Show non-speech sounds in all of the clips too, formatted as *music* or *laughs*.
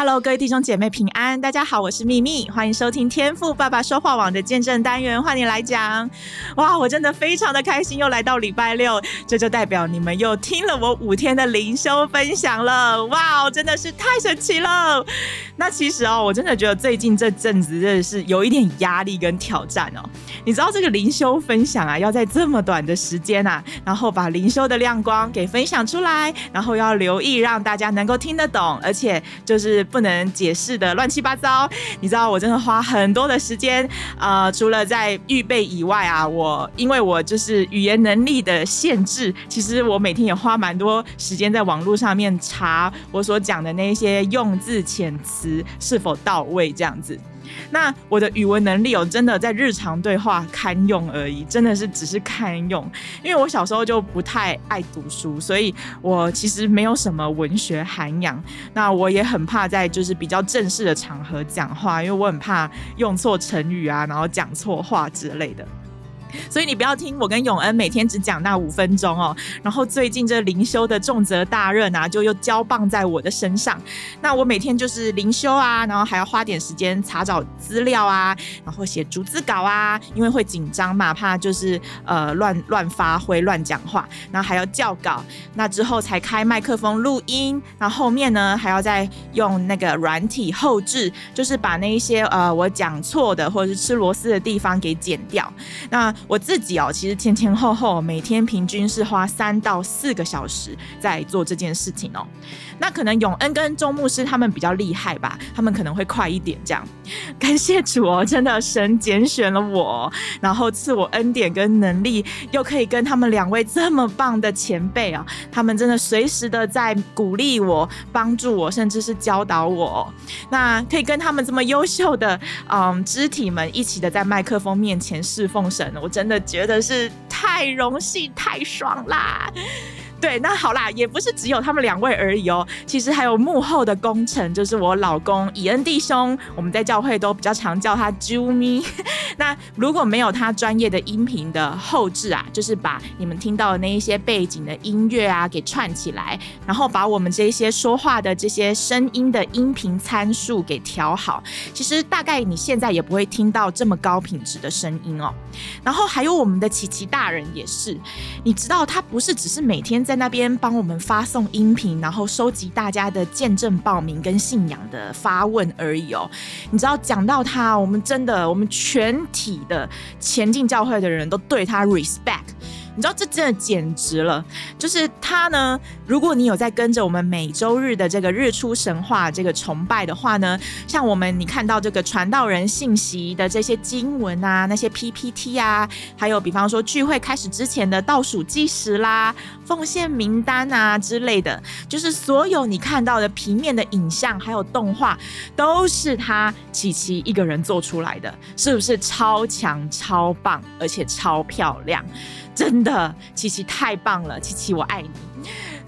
Hello，各位弟兄姐妹平安，大家好，我是秘密，欢迎收听天赋爸爸说话网的见证单元，欢迎来讲。哇，我真的非常的开心，又来到礼拜六，这就代表你们又听了我五天的灵修分享了。哇，真的是太神奇了。那其实哦，我真的觉得最近这阵子真的是有一点压力跟挑战哦。你知道这个灵修分享啊，要在这么短的时间啊，然后把灵修的亮光给分享出来，然后要留意让大家能够听得懂，而且就是。不能解释的乱七八糟，你知道我真的花很多的时间，呃，除了在预备以外啊，我因为我就是语言能力的限制，其实我每天也花蛮多时间在网络上面查我所讲的那些用字遣词是否到位，这样子。那我的语文能力哦真的在日常对话堪用而已，真的是只是堪用。因为我小时候就不太爱读书，所以我其实没有什么文学涵养。那我也很怕在就是比较正式的场合讲话，因为我很怕用错成语啊，然后讲错话之类的。所以你不要听我跟永恩每天只讲那五分钟哦，然后最近这灵修的重责大任啊，就又交棒在我的身上。那我每天就是灵修啊，然后还要花点时间查找资料啊，然后写逐字稿啊，因为会紧张嘛，怕就是呃乱乱发挥、乱讲话，然后还要校稿，那之后才开麦克风录音，那后面呢还要再用那个软体后置，就是把那一些呃我讲错的或者是吃螺丝的地方给剪掉。那我自己哦，其实前前后后每天平均是花三到四个小时在做这件事情哦。那可能永恩跟钟牧师他们比较厉害吧，他们可能会快一点这样。感谢主哦，真的神拣选了我，然后赐我恩典跟能力，又可以跟他们两位这么棒的前辈啊，他们真的随时的在鼓励我、帮助我，甚至是教导我。那可以跟他们这么优秀的嗯肢体们一起的在麦克风面前侍奉神，我真的觉得是太荣幸、太爽啦！对，那好啦，也不是只有他们两位而已哦，其实还有幕后的功臣，就是我老公以恩弟兄，我们在教会都比较常叫他 Jumi。*laughs* 那如果没有他专业的音频的后置啊，就是把你们听到的那一些背景的音乐啊给串起来，然后把我们这些说话的这些声音的音频参数给调好，其实大概你现在也不会听到这么高品质的声音哦。然后还有我们的琪琪大人也是，你知道他不是只是每天在那边帮我们发送音频，然后收集大家的见证报名跟信仰的发问而已哦。你知道讲到他，我们真的我们全体的前进教会的人都对他 respect。你知道这真的简直了，就是他呢。如果你有在跟着我们每周日的这个日出神话这个崇拜的话呢，像我们你看到这个传道人信息的这些经文啊，那些 PPT 啊，还有比方说聚会开始之前的倒数计时啦、奉献名单啊之类的，就是所有你看到的平面的影像还有动画，都是他琪琪一个人做出来的，是不是超强、超棒，而且超漂亮？真的，琪琪太棒了，琪琪我爱你。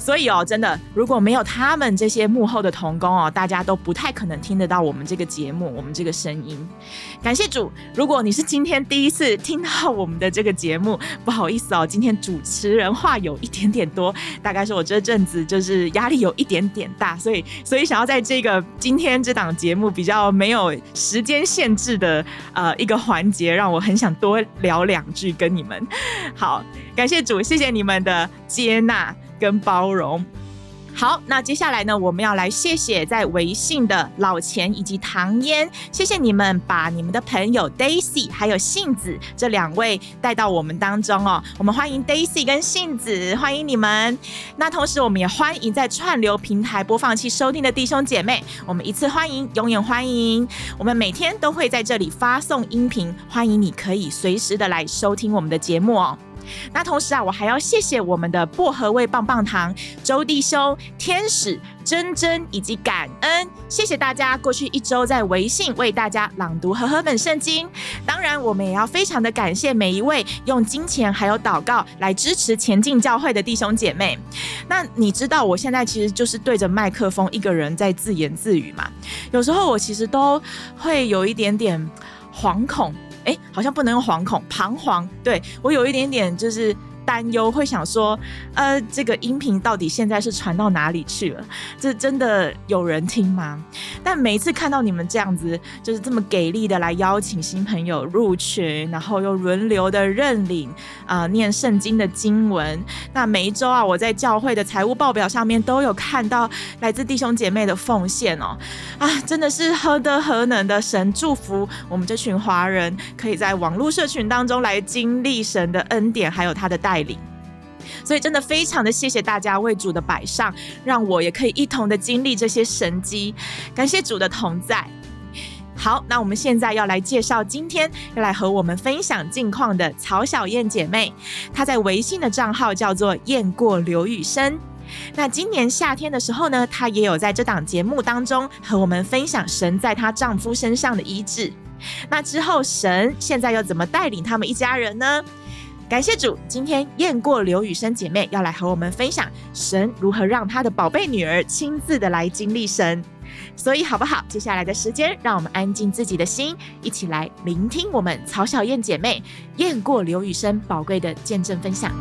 所以哦，真的，如果没有他们这些幕后的童工哦，大家都不太可能听得到我们这个节目，我们这个声音。感谢主，如果你是今天第一次听到我们的这个节目，不好意思哦，今天主持人话有一点点多，大概是我这阵子就是压力有一点点大，所以 *laughs* 所以想要在这个今天这档节目比较没有时间限制的呃一个环节，让我很想多聊两句跟你们。好，感谢主，谢谢你们的接纳跟包容。好，那接下来呢，我们要来谢谢在微信的老钱以及唐嫣，谢谢你们把你们的朋友 Daisy 还有杏子这两位带到我们当中哦。我们欢迎 Daisy 跟杏子，欢迎你们。那同时，我们也欢迎在串流平台播放器收听的弟兄姐妹，我们一次欢迎，永远欢迎。我们每天都会在这里发送音频，欢迎你可以随时的来收听我们的节目哦。那同时啊，我还要谢谢我们的薄荷味棒棒糖、周弟兄、天使、珍珍以及感恩，谢谢大家过去一周在微信为大家朗读和合本圣经。当然，我们也要非常的感谢每一位用金钱还有祷告来支持前进教会的弟兄姐妹。那你知道我现在其实就是对着麦克风一个人在自言自语嘛？有时候我其实都会有一点点惶恐。哎，好像不能用惶恐，彷徨。对，我有一点点就是。担忧会想说，呃，这个音频到底现在是传到哪里去了？这真的有人听吗？但每一次看到你们这样子，就是这么给力的来邀请新朋友入群，然后又轮流的认领啊、念圣经的经文。那每一周啊，我在教会的财务报表上面都有看到来自弟兄姐妹的奉献哦，啊，真的是何德何能的神祝福我们这群华人，可以在网络社群当中来经历神的恩典，还有他的带领。所以真的非常的谢谢大家为主的摆上，让我也可以一同的经历这些神迹，感谢主的同在。好，那我们现在要来介绍今天要来和我们分享近况的曹小燕姐妹，她在微信的账号叫做燕过刘雨生。那今年夏天的时候呢，她也有在这档节目当中和我们分享神在她丈夫身上的医治。那之后神现在又怎么带领他们一家人呢？感谢主，今天燕过刘雨生姐妹要来和我们分享神如何让她的宝贝女儿亲自的来经历神，所以好不好？接下来的时间，让我们安静自己的心，一起来聆听我们曹小燕姐妹燕过刘雨生宝贵的见证分享。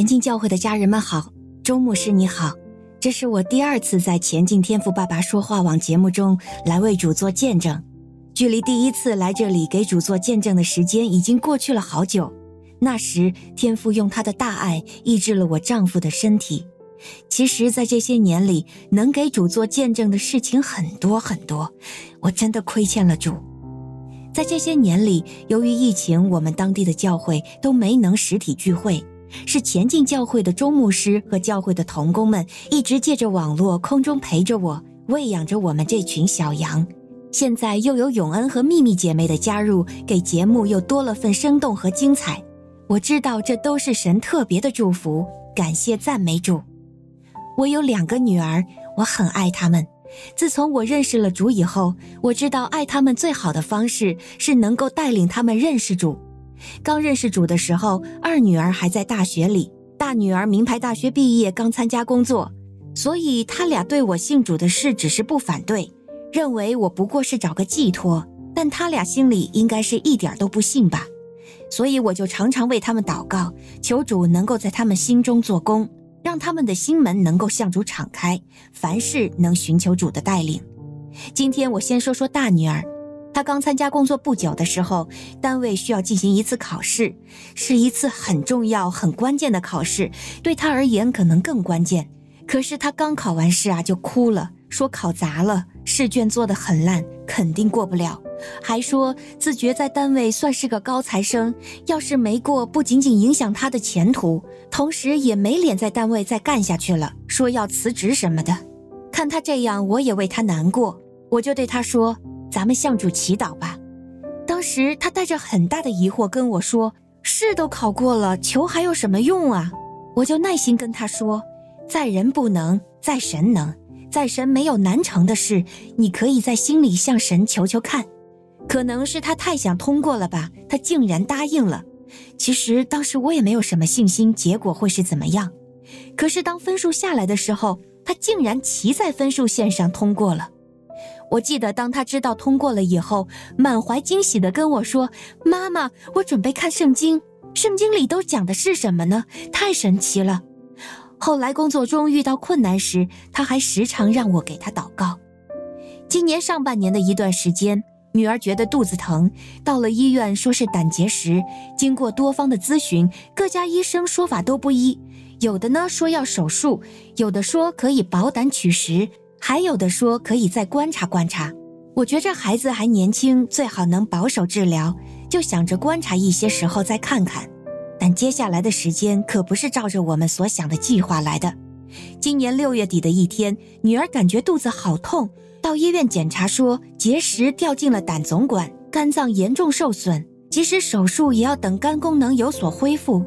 前进教会的家人们好，周牧师你好，这是我第二次在前进天赋爸爸说话网节目中来为主做见证，距离第一次来这里给主做见证的时间已经过去了好久。那时天赋用他的大爱医治了我丈夫的身体。其实，在这些年里，能给主做见证的事情很多很多，我真的亏欠了主。在这些年里，由于疫情，我们当地的教会都没能实体聚会。是前进教会的周牧师和教会的童工们一直借着网络空中陪着我，喂养着我们这群小羊。现在又有永恩和秘密姐妹的加入，给节目又多了份生动和精彩。我知道这都是神特别的祝福，感谢赞美主。我有两个女儿，我很爱她们。自从我认识了主以后，我知道爱她们最好的方式是能够带领她们认识主。刚认识主的时候，二女儿还在大学里，大女儿名牌大学毕业，刚参加工作，所以他俩对我信主的事只是不反对，认为我不过是找个寄托，但他俩心里应该是一点都不信吧，所以我就常常为他们祷告，求主能够在他们心中做工，让他们的心门能够向主敞开，凡事能寻求主的带领。今天我先说说大女儿。他刚参加工作不久的时候，单位需要进行一次考试，是一次很重要、很关键的考试，对他而言可能更关键。可是他刚考完试啊，就哭了，说考砸了，试卷做得很烂，肯定过不了，还说自觉在单位算是个高材生，要是没过，不仅仅影响他的前途，同时也没脸在单位再干下去了，说要辞职什么的。看他这样，我也为他难过，我就对他说。咱们向主祈祷吧。当时他带着很大的疑惑跟我说：“试都考过了，求还有什么用啊？”我就耐心跟他说：“在人不能，在神能，在神没有难成的事。你可以在心里向神求求看。”可能是他太想通过了吧，他竟然答应了。其实当时我也没有什么信心，结果会是怎么样。可是当分数下来的时候，他竟然骑在分数线上通过了。我记得，当他知道通过了以后，满怀惊喜地跟我说：“妈妈，我准备看圣经，圣经里都讲的是什么呢？太神奇了。”后来工作中遇到困难时，他还时常让我给他祷告。今年上半年的一段时间，女儿觉得肚子疼，到了医院说是胆结石，经过多方的咨询，各家医生说法都不一，有的呢说要手术，有的说可以保胆取石。还有的说可以再观察观察。我觉着孩子还年轻，最好能保守治疗，就想着观察一些时候再看看。但接下来的时间可不是照着我们所想的计划来的。今年六月底的一天，女儿感觉肚子好痛，到医院检查说结石掉进了胆总管，肝脏严重受损，即使手术也要等肝功能有所恢复。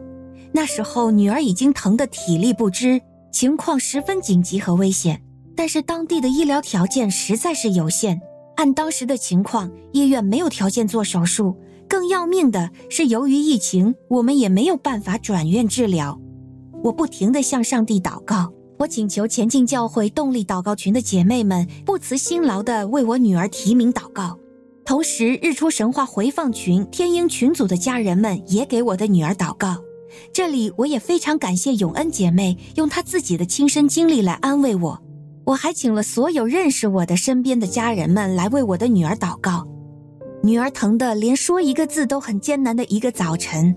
那时候女儿已经疼得体力不支，情况十分紧急和危险，但是当地的医疗条件实在是有限。按当时的情况，医院没有条件做手术。更要命的是，由于疫情，我们也没有办法转院治疗。我不停地向上帝祷告，我请求前进教会动力祷告群的姐妹们不辞辛劳地为我女儿提名祷告。同时，日出神话回放群天鹰群组的家人们也给我的女儿祷告。这里我也非常感谢永恩姐妹用她自己的亲身经历来安慰我。我还请了所有认识我的身边的家人们来为我的女儿祷告。女儿疼得连说一个字都很艰难的一个早晨，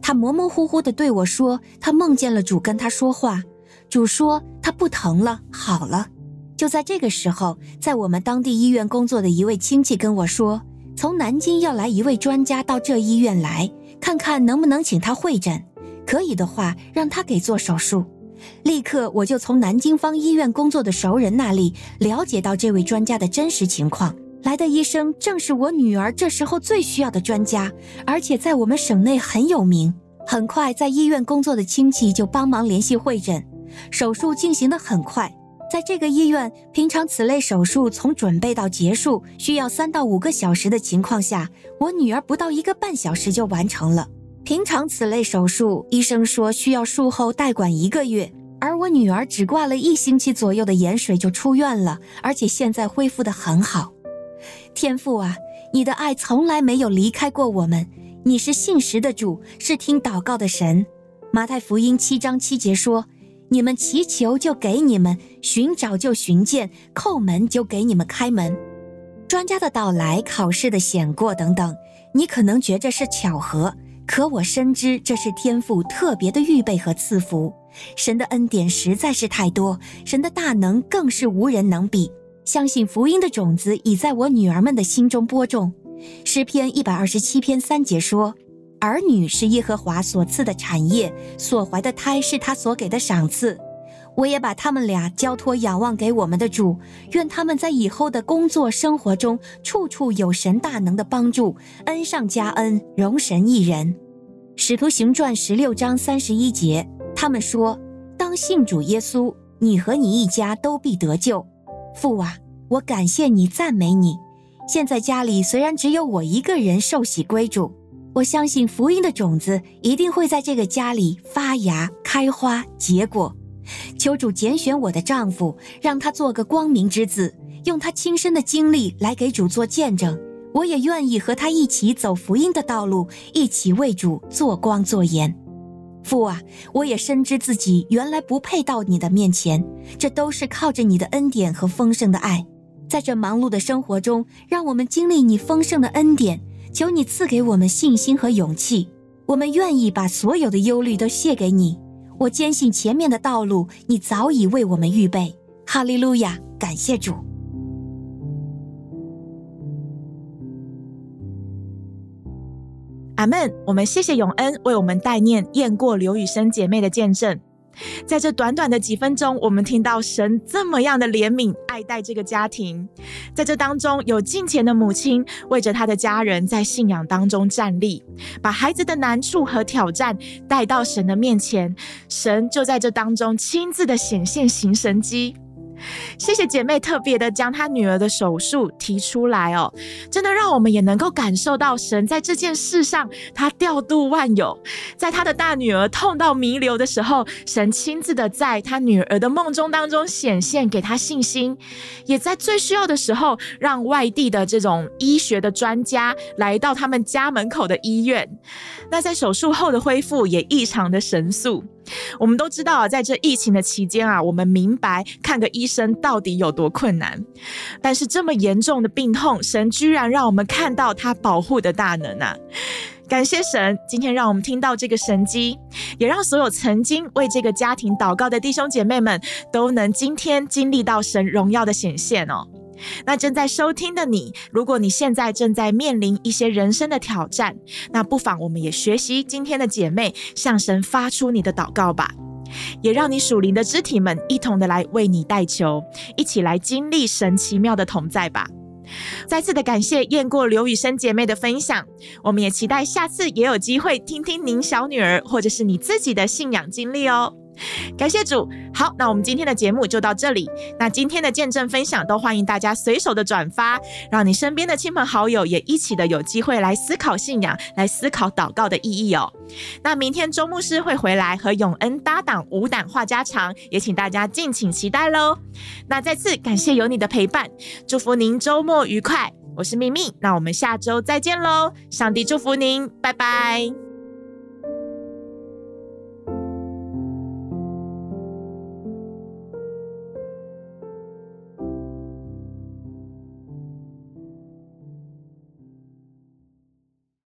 她模模糊糊地对我说，她梦见了主跟她说话，主说她不疼了，好了。就在这个时候，在我们当地医院工作的一位亲戚跟我说，从南京要来一位专家到这医院来，看看能不能请他会诊，可以的话让他给做手术。立刻，我就从南京方医院工作的熟人那里了解到这位专家的真实情况。来的医生正是我女儿这时候最需要的专家，而且在我们省内很有名。很快，在医院工作的亲戚就帮忙联系会诊，手术进行得很快。在这个医院，平常此类手术从准备到结束需要三到五个小时的情况下，我女儿不到一个半小时就完成了。平常此类手术，医生说需要术后待管一个月，而我女儿只挂了一星期左右的盐水就出院了，而且现在恢复得很好。天父啊，你的爱从来没有离开过我们，你是信实的主，是听祷告的神。马太福音七章七节说：“你们祈求就给你们，寻找就寻见，叩门就给你们开门。”专家的到来、考试的险过等等，你可能觉着是巧合。可我深知这是天父特别的预备和赐福，神的恩典实在是太多，神的大能更是无人能比。相信福音的种子已在我女儿们的心中播种。诗篇一百二十七篇三节说：“儿女是耶和华所赐的产业，所怀的胎是他所给的赏赐。”我也把他们俩交托仰望给我们的主，愿他们在以后的工作生活中，处处有神大能的帮助，恩上加恩，荣神一人。使徒行传十六章三十一节，他们说：“当信主耶稣，你和你一家都必得救。”父啊，我感谢你，赞美你。现在家里虽然只有我一个人受洗归主，我相信福音的种子一定会在这个家里发芽、开花、结果。求主拣选我的丈夫，让他做个光明之子，用他亲身的经历来给主做见证。我也愿意和他一起走福音的道路，一起为主做光做盐。父啊，我也深知自己原来不配到你的面前，这都是靠着你的恩典和丰盛的爱。在这忙碌的生活中，让我们经历你丰盛的恩典，求你赐给我们信心和勇气。我们愿意把所有的忧虑都卸给你。我坚信前面的道路，你早已为我们预备。哈利路亚，感谢主。阿门。我们谢谢永恩为我们代念验过刘雨生姐妹的见证。在这短短的几分钟，我们听到神这么样的怜悯爱戴这个家庭。在这当中，有敬虔的母亲为着她的家人在信仰当中站立，把孩子的难处和挑战带到神的面前，神就在这当中亲自的显现行神迹。谢谢姐妹特别的将她女儿的手术提出来哦，真的让我们也能够感受到神在这件事上他调度万有，在他的大女儿痛到弥留的时候，神亲自的在他女儿的梦中当中显现，给她信心，也在最需要的时候让外地的这种医学的专家来到他们家门口的医院，那在手术后的恢复也异常的神速。我们都知道啊，在这疫情的期间啊，我们明白看个医生到底有多困难。但是这么严重的病痛，神居然让我们看到他保护的大能啊！感谢神，今天让我们听到这个神迹，也让所有曾经为这个家庭祷告的弟兄姐妹们都能今天经历到神荣耀的显现哦。那正在收听的你，如果你现在正在面临一些人生的挑战，那不妨我们也学习今天的姐妹向神发出你的祷告吧，也让你属灵的肢体们一同的来为你代求，一起来经历神奇妙的同在吧。再次的感谢雁过刘雨生姐妹的分享，我们也期待下次也有机会听听您小女儿或者是你自己的信仰经历哦。*laughs* 感谢主，好，那我们今天的节目就到这里。那今天的见证分享都欢迎大家随手的转发，让你身边的亲朋好友也一起的有机会来思考信仰，来思考祷告的意义哦。那明天周牧师会回来和永恩搭档五胆话家常，也请大家敬请期待喽。那再次感谢有你的陪伴，祝福您周末愉快。我是秘密，那我们下周再见喽，上帝祝福您，拜拜。